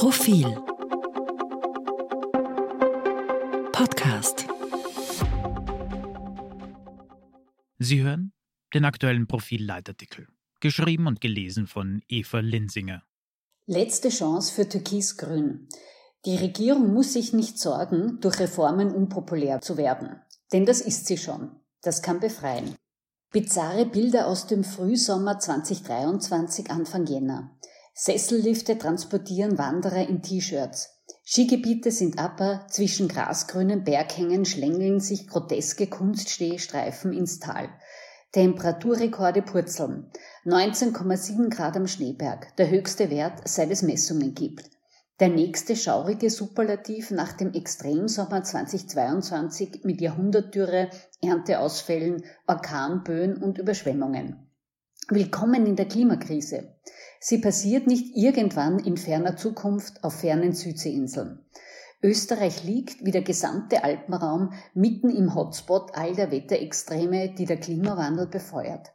Profil Podcast Sie hören den aktuellen Profil-Leitartikel, geschrieben und gelesen von Eva Linsinger. Letzte Chance für Türkis-Grün. Die Regierung muss sich nicht sorgen, durch Reformen unpopulär zu werden. Denn das ist sie schon. Das kann befreien. Bizarre Bilder aus dem Frühsommer 2023 Anfang Jänner. Sessellifte transportieren Wanderer in T-Shirts. Skigebiete sind aber, zwischen grasgrünen Berghängen schlängeln sich groteske Kunststehstreifen ins Tal. Temperaturrekorde purzeln. 19,7 Grad am Schneeberg, der höchste Wert, seit es Messungen gibt. Der nächste schaurige Superlativ nach dem Extremsommer 2022 mit Jahrhundertdürre, Ernteausfällen, Orkanböen und Überschwemmungen. Willkommen in der Klimakrise. Sie passiert nicht irgendwann in ferner Zukunft auf fernen Südseeinseln. Österreich liegt, wie der gesamte Alpenraum, mitten im Hotspot all der Wetterextreme, die der Klimawandel befeuert.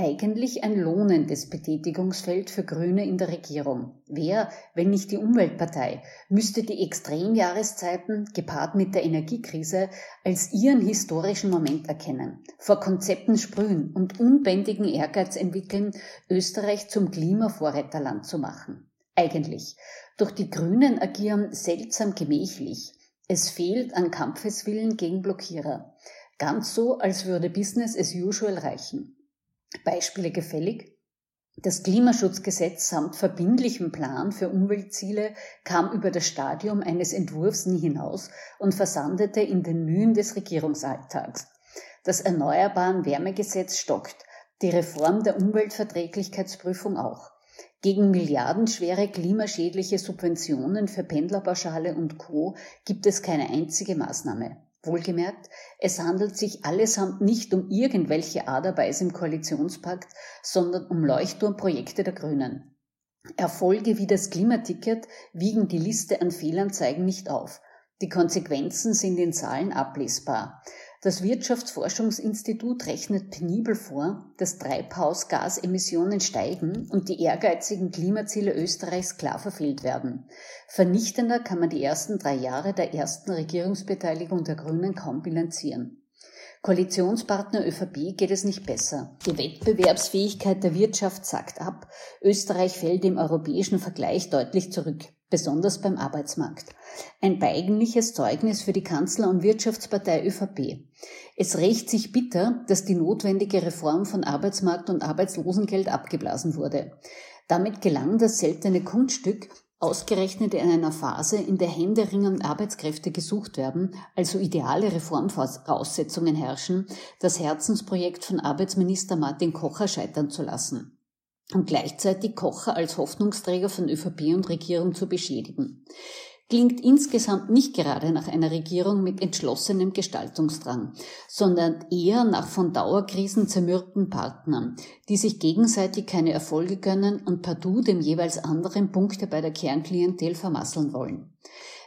Eigentlich ein lohnendes Betätigungsfeld für Grüne in der Regierung. Wer, wenn nicht die Umweltpartei, müsste die Extremjahreszeiten, gepaart mit der Energiekrise, als ihren historischen Moment erkennen, vor Konzepten sprühen und unbändigen Ehrgeiz entwickeln, Österreich zum Klimavorreiterland zu machen. Eigentlich. Doch die Grünen agieren seltsam gemächlich. Es fehlt an Kampfeswillen gegen Blockierer. Ganz so, als würde Business as usual reichen. Beispiele gefällig? Das Klimaschutzgesetz samt verbindlichem Plan für Umweltziele kam über das Stadium eines Entwurfs nie hinaus und versandete in den Mühen des Regierungsalltags. Das Erneuerbaren Wärmegesetz stockt, die Reform der Umweltverträglichkeitsprüfung auch. Gegen milliardenschwere klimaschädliche Subventionen für Pendlerpauschale und Co. gibt es keine einzige Maßnahme. Wohlgemerkt, es handelt sich allesamt nicht um irgendwelche Aderbeis im Koalitionspakt, sondern um Leuchtturmprojekte der Grünen. Erfolge wie das Klimaticket wiegen die Liste an Fehlanzeigen nicht auf. Die Konsequenzen sind in Zahlen ablesbar. Das Wirtschaftsforschungsinstitut rechnet penibel vor, dass Treibhausgasemissionen steigen und die ehrgeizigen Klimaziele Österreichs klar verfehlt werden. Vernichtender kann man die ersten drei Jahre der ersten Regierungsbeteiligung der Grünen kaum bilanzieren. Koalitionspartner ÖVP geht es nicht besser. Die Wettbewerbsfähigkeit der Wirtschaft sackt ab. Österreich fällt im europäischen Vergleich deutlich zurück besonders beim Arbeitsmarkt. Ein peinliches Zeugnis für die Kanzler- und Wirtschaftspartei ÖVP. Es rächt sich bitter, dass die notwendige Reform von Arbeitsmarkt und Arbeitslosengeld abgeblasen wurde. Damit gelang das seltene Kunststück, ausgerechnet in einer Phase, in der händeringend Arbeitskräfte gesucht werden, also ideale Reformvoraussetzungen herrschen, das Herzensprojekt von Arbeitsminister Martin Kocher scheitern zu lassen und gleichzeitig Kocher als Hoffnungsträger von ÖVP und Regierung zu beschädigen. Klingt insgesamt nicht gerade nach einer Regierung mit entschlossenem Gestaltungsdrang, sondern eher nach von Dauerkrisen zermürbten Partnern, die sich gegenseitig keine Erfolge gönnen und partout dem jeweils anderen Punkte bei der Kernklientel vermasseln wollen.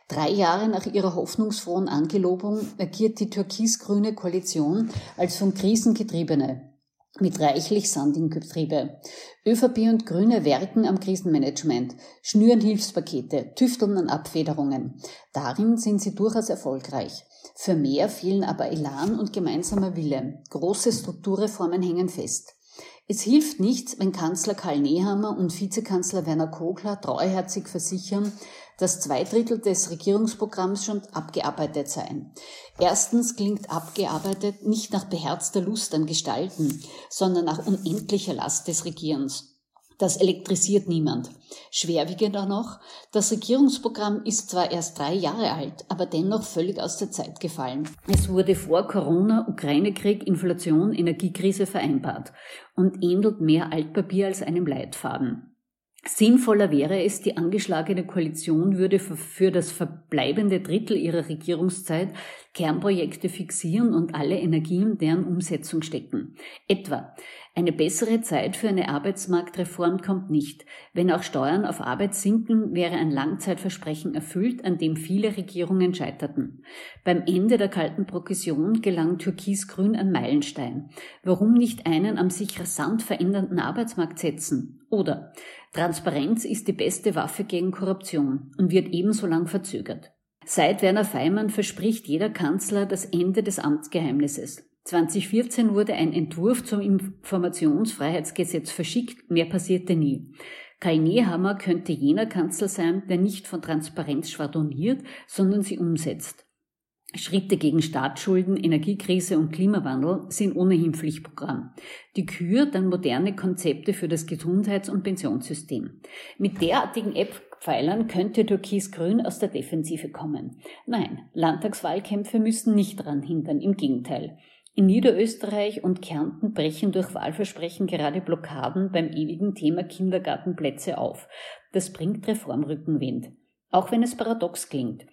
Drei Jahre nach ihrer hoffnungsfrohen Angelobung agiert die türkis-grüne Koalition als von Krisen getriebene, mit reichlich Sand im Getriebe. ÖVP und Grüne werken am Krisenmanagement, schnüren Hilfspakete, tüfteln an Abfederungen. Darin sind sie durchaus erfolgreich. Für mehr fehlen aber Elan und gemeinsamer Wille. Große Strukturreformen hängen fest. Es hilft nichts, wenn Kanzler Karl Nehammer und Vizekanzler Werner Kogler treuherzig versichern, dass zwei Drittel des Regierungsprogramms schon abgearbeitet seien. Erstens klingt abgearbeitet nicht nach beherzter Lust am Gestalten, sondern nach unendlicher Last des Regierens. Das elektrisiert niemand. Schwerwiegender noch, das Regierungsprogramm ist zwar erst drei Jahre alt, aber dennoch völlig aus der Zeit gefallen. Es wurde vor Corona, Ukraine-Krieg, Inflation, Energiekrise vereinbart und ähnelt mehr Altpapier als einem Leitfaden. Sinnvoller wäre es, die angeschlagene Koalition würde für das verbleibende Drittel ihrer Regierungszeit Kernprojekte fixieren und alle Energien deren Umsetzung stecken. Etwa Eine bessere Zeit für eine Arbeitsmarktreform kommt nicht. Wenn auch Steuern auf Arbeit sinken, wäre ein Langzeitversprechen erfüllt, an dem viele Regierungen scheiterten. Beim Ende der kalten Progression gelang Türkis-Grün ein Meilenstein. Warum nicht einen am sich rasant verändernden Arbeitsmarkt setzen? Oder Transparenz ist die beste Waffe gegen Korruption und wird ebenso lang verzögert. Seit Werner Feimann verspricht jeder Kanzler das Ende des Amtsgeheimnisses. 2014 wurde ein Entwurf zum Informationsfreiheitsgesetz verschickt, mehr passierte nie. Kai Nehammer könnte jener Kanzler sein, der nicht von Transparenz schwadroniert, sondern sie umsetzt. Schritte gegen Staatsschulden, Energiekrise und Klimawandel sind ohnehin Pflichtprogramm. Die Kür dann moderne Konzepte für das Gesundheits- und Pensionssystem. Mit derartigen Eckpfeilern könnte Türkis-Grün aus der Defensive kommen. Nein, Landtagswahlkämpfe müssen nicht daran hindern, im Gegenteil. In Niederösterreich und Kärnten brechen durch Wahlversprechen gerade Blockaden beim ewigen Thema Kindergartenplätze auf. Das bringt Reformrückenwind. Auch wenn es paradox klingt.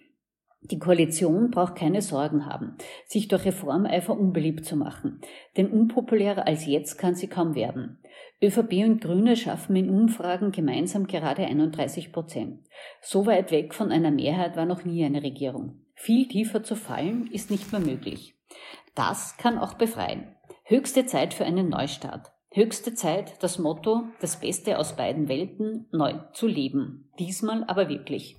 Die Koalition braucht keine Sorgen haben, sich durch Reformeifer unbeliebt zu machen, denn unpopulärer als jetzt kann sie kaum werden. ÖVP und Grüne schaffen in Umfragen gemeinsam gerade 31 Prozent. So weit weg von einer Mehrheit war noch nie eine Regierung. Viel tiefer zu fallen ist nicht mehr möglich. Das kann auch befreien. Höchste Zeit für einen Neustart. Höchste Zeit, das Motto, das Beste aus beiden Welten neu zu leben. Diesmal aber wirklich.